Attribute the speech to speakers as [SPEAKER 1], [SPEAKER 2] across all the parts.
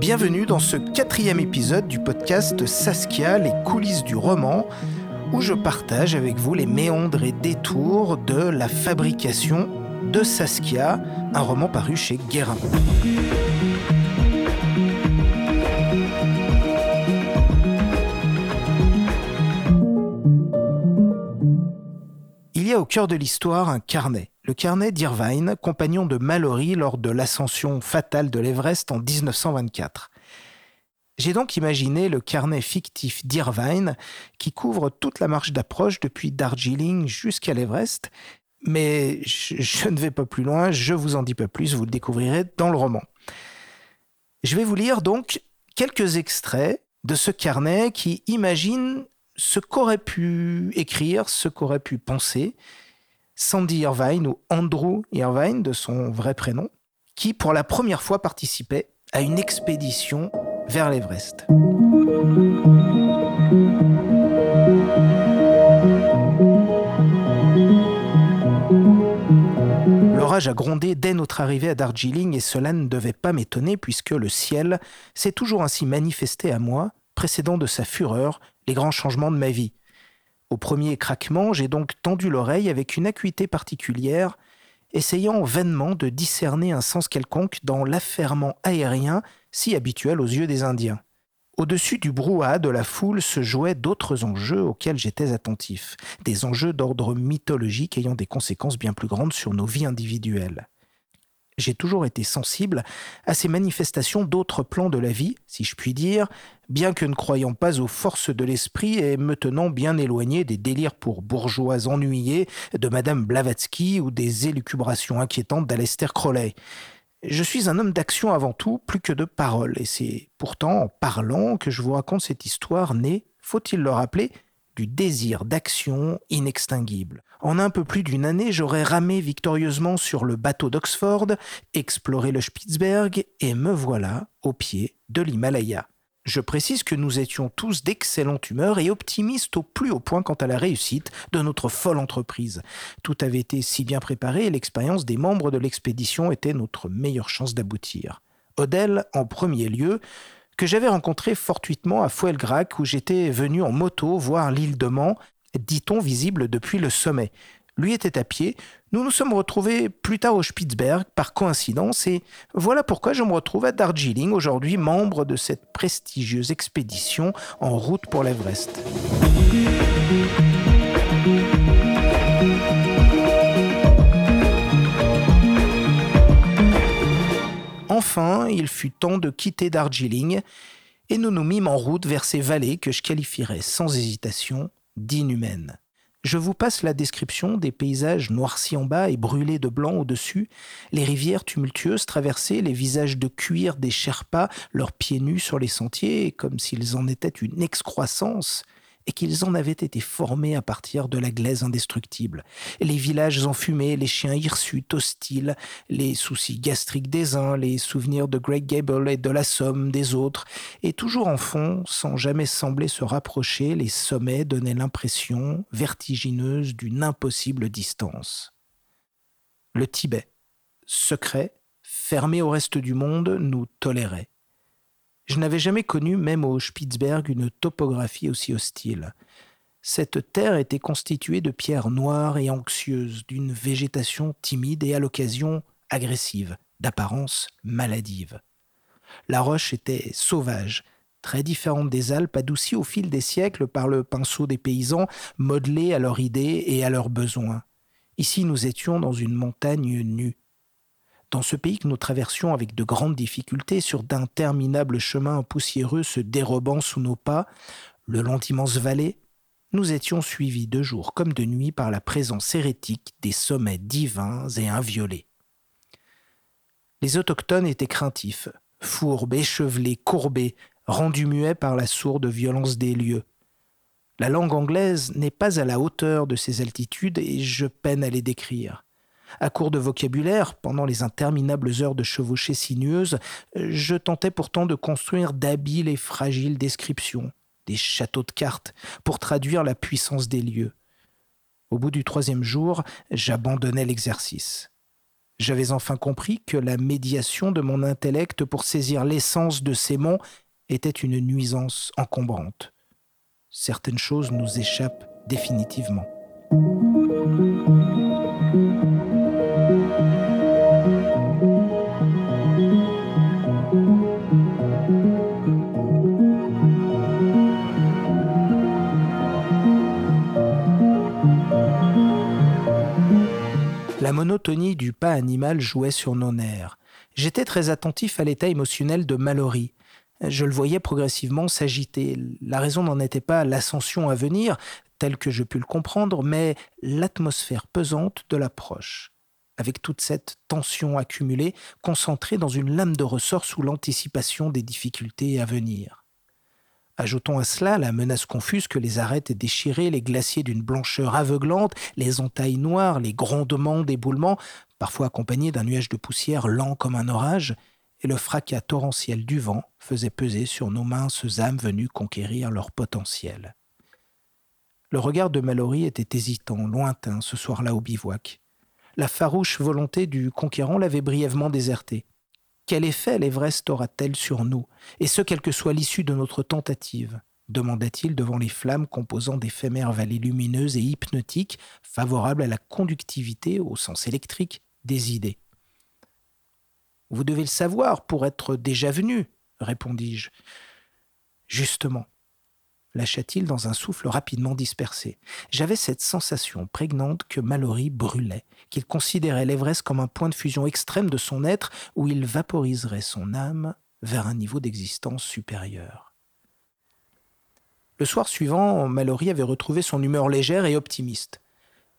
[SPEAKER 1] Bienvenue dans ce quatrième épisode du podcast Saskia, les coulisses du roman, où je partage avec vous les méandres et détours de la fabrication de Saskia, un roman paru chez Guérin. Il y a au cœur de l'histoire un carnet, carnet d'Irvine, compagnon de Mallory lors de l'ascension fatale de l'Everest en 1924. J'ai donc imaginé le carnet fictif d'Irvine qui couvre toute la marche d'approche depuis Darjeeling jusqu'à l'Everest, mais je, ne vais pas plus loin, je vous en dis pas plus, vous le découvrirez dans le roman. Je vais vous lire donc quelques extraits de ce carnet qui imagine ce qu'aurait pu écrire, ce qu'aurait pu penser Sandy Irvine ou Andrew Irvine de son vrai prénom, qui pour la première fois participait à une expédition vers l'Everest. L'orage a grondé dès notre arrivée à Darjeeling et cela ne devait pas m'étonner puisque le ciel s'est toujours ainsi manifesté à moi, précédant de sa fureur les grands changements de ma vie. Au premier craquement, j'ai donc tendu l'oreille avec une acuité particulière, essayant vainement de discerner un sens quelconque dans l'affairement aérien si habituel aux yeux des Indiens. Au-dessus du brouhaha de la foule se jouaient d'autres enjeux auxquels j'étais attentif, des enjeux d'ordre mythologique ayant des conséquences bien plus grandes sur nos vies individuelles j'ai toujours été sensible à ces manifestations d'autres plans de la vie, si je puis dire, bien que ne croyant pas aux forces de l'esprit et me tenant bien éloigné des délires pour bourgeois ennuyés de Madame Blavatsky ou des élucubrations inquiétantes d'Alester Crowley. Je suis un homme d'action avant tout, plus que de parole, et c'est pourtant en parlant que je vous raconte cette histoire née, faut-il le rappeler, du désir d'action inextinguible. En un peu plus d'une année, j'aurais ramé victorieusement sur le bateau d'Oxford, exploré le Spitzberg, et me voilà au pied de l'Himalaya. Je précise que nous étions tous d'excellente humeur et optimistes au plus haut point quant à la réussite de notre folle entreprise. Tout avait été si bien préparé et l'expérience des membres de l'expédition était notre meilleure chance d'aboutir. Odell, en premier lieu, que j'avais rencontré fortuitement à Fuelgrac où j'étais venu en moto voir l'île de Mans, dit-on visible depuis le sommet. Lui était à pied, nous nous sommes retrouvés plus tard au Spitzberg par coïncidence et voilà pourquoi je me retrouve à Darjeeling aujourd'hui membre de cette prestigieuse expédition en route pour l'Everest. Enfin, il fut temps de quitter Darjeeling et nous nous mîmes en route vers ces vallées que je qualifierais sans hésitation d'inhumaines. Je vous passe la description des paysages noircis en bas et brûlés de blanc au-dessus, les rivières tumultueuses traversées, les visages de cuir des Sherpas, leurs pieds nus sur les sentiers, comme s'ils en étaient une excroissance, et qu'ils en avaient été formés à partir de la glaise indestructible. Les villages enfumés, les chiens hirsutes hostiles, les soucis gastriques des uns, les souvenirs de Great Gable et de la Somme des autres, et toujours en fond, sans jamais sembler se rapprocher, les sommets donnaient l'impression vertigineuse d'une impossible distance. Le Tibet, secret, fermé au reste du monde, nous tolérait. Je n'avais jamais connu, même au Spitzberg, une topographie aussi hostile. Cette terre était constituée de pierres noires et anxieuses, d'une végétation timide et à l'occasion agressive, d'apparence maladive. La roche était sauvage, très différente des Alpes, adoucie au fil des siècles par le pinceau des paysans, modelée à leur idée et à leurs besoins. Ici nous étions dans une montagne nue, dans ce pays que nous traversions avec de grandes difficultés sur d'interminables chemins poussiéreux se dérobant sous nos pas, le long d'immenses vallées, nous étions suivis de jour comme de nuit par la présence hérétique des sommets divins et inviolés. Les autochtones étaient craintifs, fourbes, échevelés, courbés, rendus muets par la sourde violence des lieux. La langue anglaise n'est pas à la hauteur de ces altitudes et je peine à les décrire. À court de vocabulaire, pendant les interminables heures de chevauchée sinueuse, je tentais pourtant de construire d'habiles et fragiles descriptions, des châteaux de cartes, pour traduire la puissance des lieux. Au bout du troisième jour, j'abandonnais l'exercice. J'avais enfin compris que la médiation de mon intellect pour saisir l'essence de ces monts était une nuisance encombrante. Certaines choses nous échappent définitivement. La monotonie du pas animal jouait sur nos nerfs. J'étais très attentif à l'état émotionnel de Mallory. Je le voyais progressivement s'agiter. La raison n'en était pas l'ascension à venir, telle que je pus le comprendre, mais l'atmosphère pesante de l'approche, avec toute cette tension accumulée, concentrée dans une lame de ressort sous l'anticipation des difficultés à venir. Ajoutons à cela la menace confuse que les arêtes déchirées, les glaciers d'une blancheur aveuglante, les entailles noires, les grondements d'éboulements, parfois accompagnés d'un nuage de poussière lent comme un orage, et le fracas torrentiel du vent faisait peser sur nos minces âmes venues conquérir leur potentiel. Le regard de Mallory était hésitant, lointain, ce soir-là au bivouac. La farouche volonté du conquérant l'avait brièvement déserté. Quel effet l'Everest aura-t-elle sur nous, et ce quelle que soit l'issue de notre tentative? demanda-t-il devant les flammes composant d'éphémères vallées lumineuses et hypnotiques favorables à la conductivité, au sens électrique, des idées. Vous devez le savoir pour être déjà venu, répondis-je. Justement, lâcha-t-il dans un souffle rapidement dispersé. J'avais cette sensation prégnante que Mallory brûlait, qu'il considérait l'Everest comme un point de fusion extrême de son être où il vaporiserait son âme vers un niveau d'existence supérieur. Le soir suivant, Mallory avait retrouvé son humeur légère et optimiste.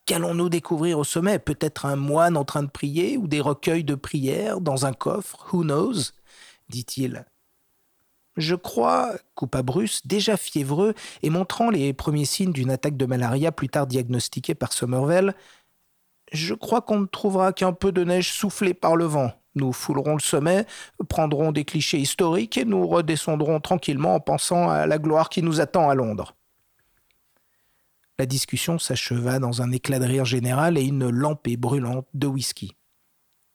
[SPEAKER 1] Qu'allons-nous découvrir au sommet? Peut-être un moine en train de prier ou des recueils de prières dans un coffre? Who knows? dit-il. Je crois, coupa Bruce, déjà fiévreux et montrant les premiers signes d'une attaque de malaria plus tard diagnostiquée par Somervell, je crois qu'on ne trouvera qu'un peu de neige soufflée par le vent. Nous foulerons le sommet, prendrons des clichés historiques et nous redescendrons tranquillement en pensant à la gloire qui nous attend à Londres. La discussion s'acheva dans un éclat de rire général et une lampée brûlante de whisky.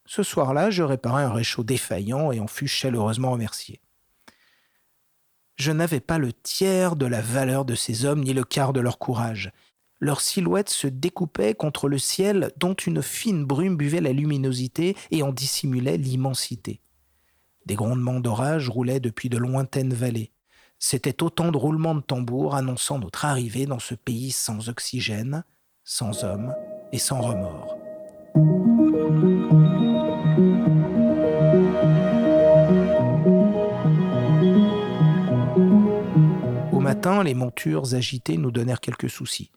[SPEAKER 1] Ce soir-là, je réparai un réchaud défaillant et en fus chaleureusement remercié je n'avais pas le tiers de la valeur de ces hommes ni le quart de leur courage. Leurs silhouettes se découpaient contre le ciel dont une fine brume buvait la luminosité et en dissimulait l'immensité. Des grondements d'orage roulaient depuis de lointaines vallées. C'était autant de roulements de tambours annonçant notre arrivée dans ce pays sans oxygène, sans hommes et sans remords. Les montures agitées nous donnèrent quelques soucis.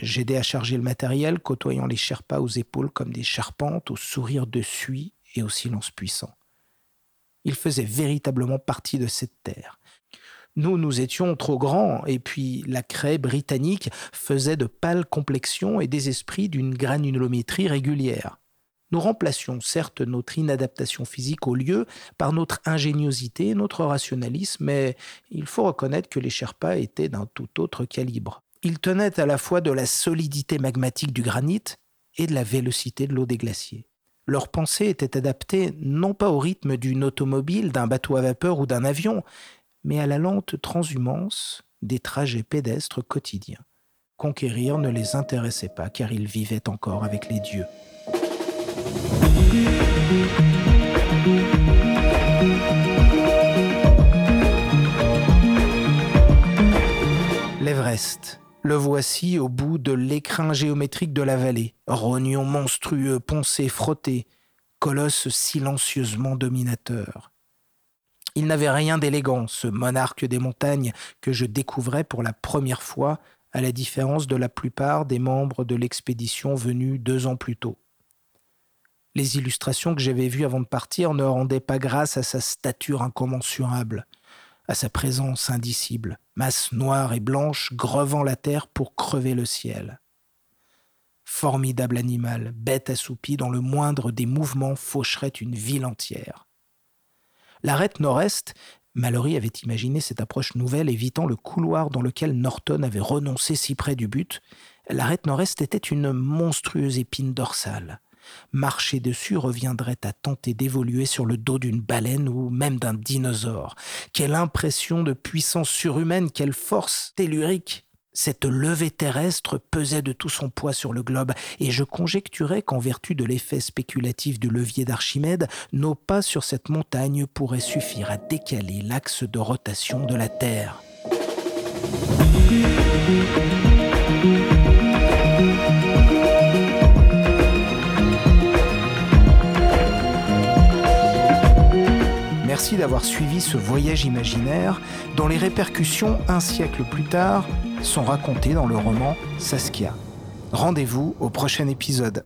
[SPEAKER 1] J'aidais à charger le matériel, côtoyant les Sherpas aux épaules comme des charpentes, au sourire de suie et au silence puissant. Ils faisaient véritablement partie de cette terre. Nous, nous étions trop grands, et puis la craie britannique faisait de pâles complexions et des esprits d'une granulométrie régulière. Nous remplacions certes notre inadaptation physique au lieu par notre ingéniosité, notre rationalisme, mais il faut reconnaître que les Sherpas étaient d'un tout autre calibre. Ils tenaient à la fois de la solidité magmatique du granit et de la vélocité de l'eau des glaciers. Leur pensée était adaptée non pas au rythme d'une automobile, d'un bateau à vapeur ou d'un avion, mais à la lente transhumance des trajets pédestres quotidiens. Conquérir ne les intéressait pas car ils vivaient encore avec les dieux. L'Everest. Le voici au bout de l'écrin géométrique de la vallée. Rognon monstrueux, poncé, frotté, colosse silencieusement dominateur. Il n'avait rien d'élégant, ce monarque des montagnes que je découvrais pour la première fois, à la différence de la plupart des membres de l'expédition venus deux ans plus tôt. Les illustrations que j'avais vues avant de partir ne rendaient pas grâce à sa stature incommensurable, à sa présence indicible, masse noire et blanche grevant la terre pour crever le ciel. Formidable animal, bête assoupie dont le moindre des mouvements faucherait une ville entière. L'arête nord-est, Mallory avait imaginé cette approche nouvelle évitant le couloir dans lequel Norton avait renoncé si près du but. L'arête nord-est était une monstrueuse épine dorsale Marcher dessus reviendrait à tenter d'évoluer sur le dos d'une baleine ou même d'un dinosaure. Quelle impression de puissance surhumaine, quelle force tellurique cette levée terrestre pesait de tout son poids sur le globe, et je conjecturais qu'en vertu de l'effet spéculatif du levier d'Archimède, nos pas sur cette montagne pourraient suffire à décaler l'axe de rotation de la Terre. D'avoir suivi ce voyage imaginaire dont les répercussions, un siècle plus tard, sont racontées dans le roman Saskia. Rendez-vous au prochain épisode.